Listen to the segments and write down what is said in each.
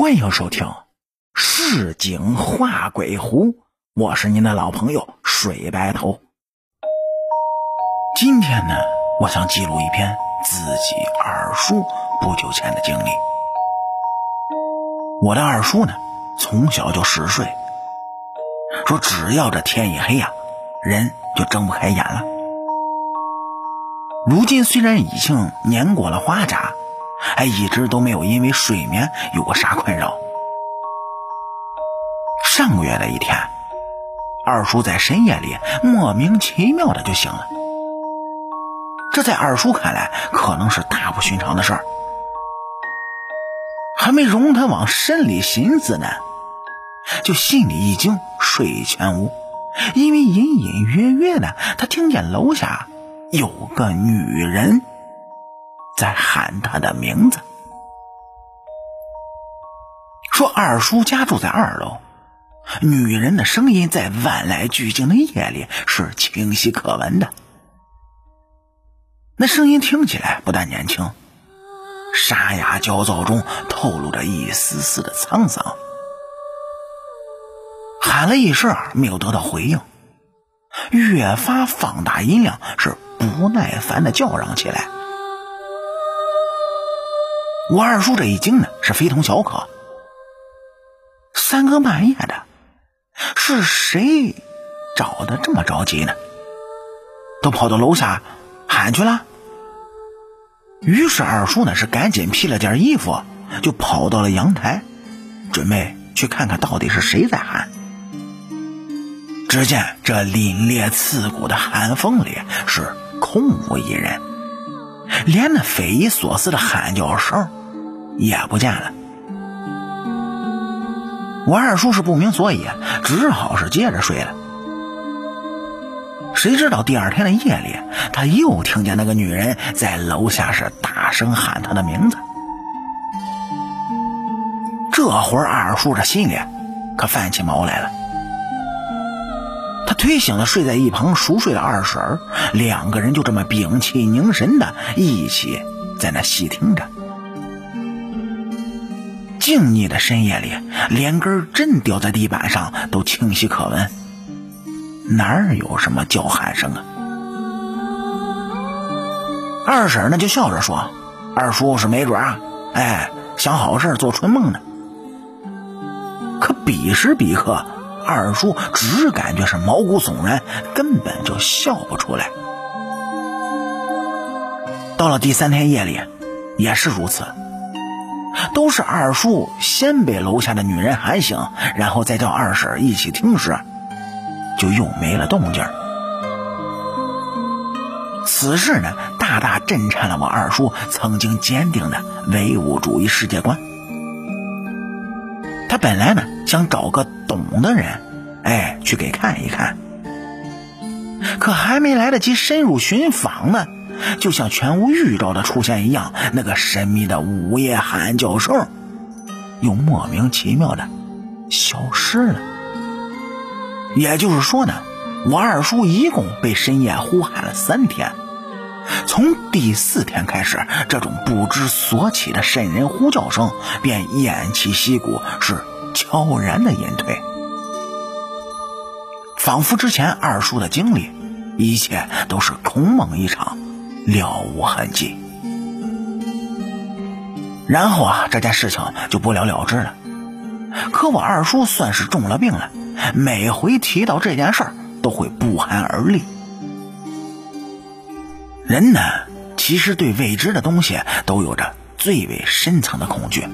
欢迎收听《市井画鬼狐》，我是您的老朋友水白头。今天呢，我想记录一篇自己二叔不久前的经历。我的二叔呢，从小就嗜睡，说只要这天一黑呀，人就睁不开眼了。如今虽然已经年过了花甲。还一直都没有因为睡眠有过啥困扰。上个月的一天，二叔在深夜里莫名其妙的就醒了。这在二叔看来可能是大不寻常的事儿，还没容他往深里寻思呢，就心里一惊，睡全无。因为隐隐约约的，他听见楼下有个女人。在喊他的名字，说二叔家住在二楼，女人的声音在万籁俱静的夜里是清晰可闻的。那声音听起来不但年轻，沙哑焦躁中透露着一丝丝的沧桑。喊了一声没有得到回应，越发放大音量，是不耐烦的叫嚷起来。我二叔这一惊呢，是非同小可。三更半夜的，是谁找的这么着急呢？都跑到楼下喊去了。于是二叔呢是赶紧披了件衣服，就跑到了阳台，准备去看看到底是谁在喊。只见这凛冽刺骨的寒风里是空无一人，连那匪夷所思的喊叫声。也不见了。我二叔是不明所以，只好是接着睡了。谁知道第二天的夜里，他又听见那个女人在楼下是大声喊他的名字。这会儿二叔这心里可犯起毛来了。他推醒了睡在一旁熟睡的二婶两个人就这么屏气凝神的一起在那细听着。静谧的深夜里，连根针掉在地板上都清晰可闻，哪有什么叫喊声啊？二婶呢就笑着说：“二叔是没准啊，哎，想好事做春梦呢。”可彼时彼刻，二叔只感觉是毛骨悚然，根本就笑不出来。到了第三天夜里，也是如此。都是二叔先被楼下的女人喊醒，然后再叫二婶一起听时，就又没了动静。此事呢，大大震颤了我二叔曾经坚定的唯物主义世界观。他本来呢想找个懂的人，哎，去给看一看，可还没来得及深入寻访呢。就像全无预兆的出现一样，那个神秘的午夜喊叫声又莫名其妙的消失了。也就是说呢，我二叔一共被深夜呼喊了三天，从第四天开始，这种不知所起的瘆人呼叫声便偃旗息鼓，是悄然的隐退，仿佛之前二叔的经历，一切都是空梦一场。了无痕迹，然后啊，这件事情就不了了之了。可我二叔算是中了病了，每回提到这件事儿，都会不寒而栗。人呢，其实对未知的东西都有着最为深层的恐惧。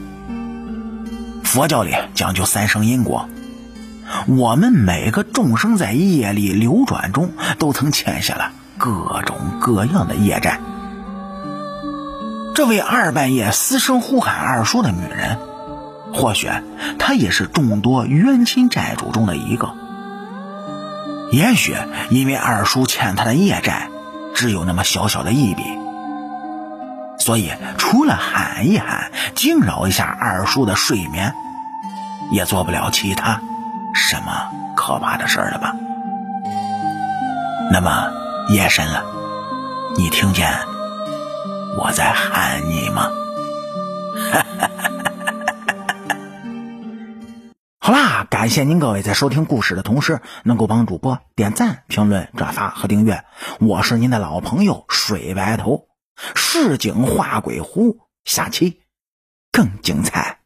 佛教里讲究三生因果，我们每个众生在业力流转中，都曾欠下了。各种各样的业债。这位二半夜嘶声呼喊二叔的女人，或许她也是众多冤亲债主中的一个。也许因为二叔欠她的业债只有那么小小的一笔，所以除了喊一喊惊扰一下二叔的睡眠，也做不了其他什么可怕的事了吧？那么。夜深了，你听见我在喊你吗？好啦，感谢您各位在收听故事的同时，能够帮主播点赞、评论、转发和订阅。我是您的老朋友水白头，市井画鬼狐，下期更精彩。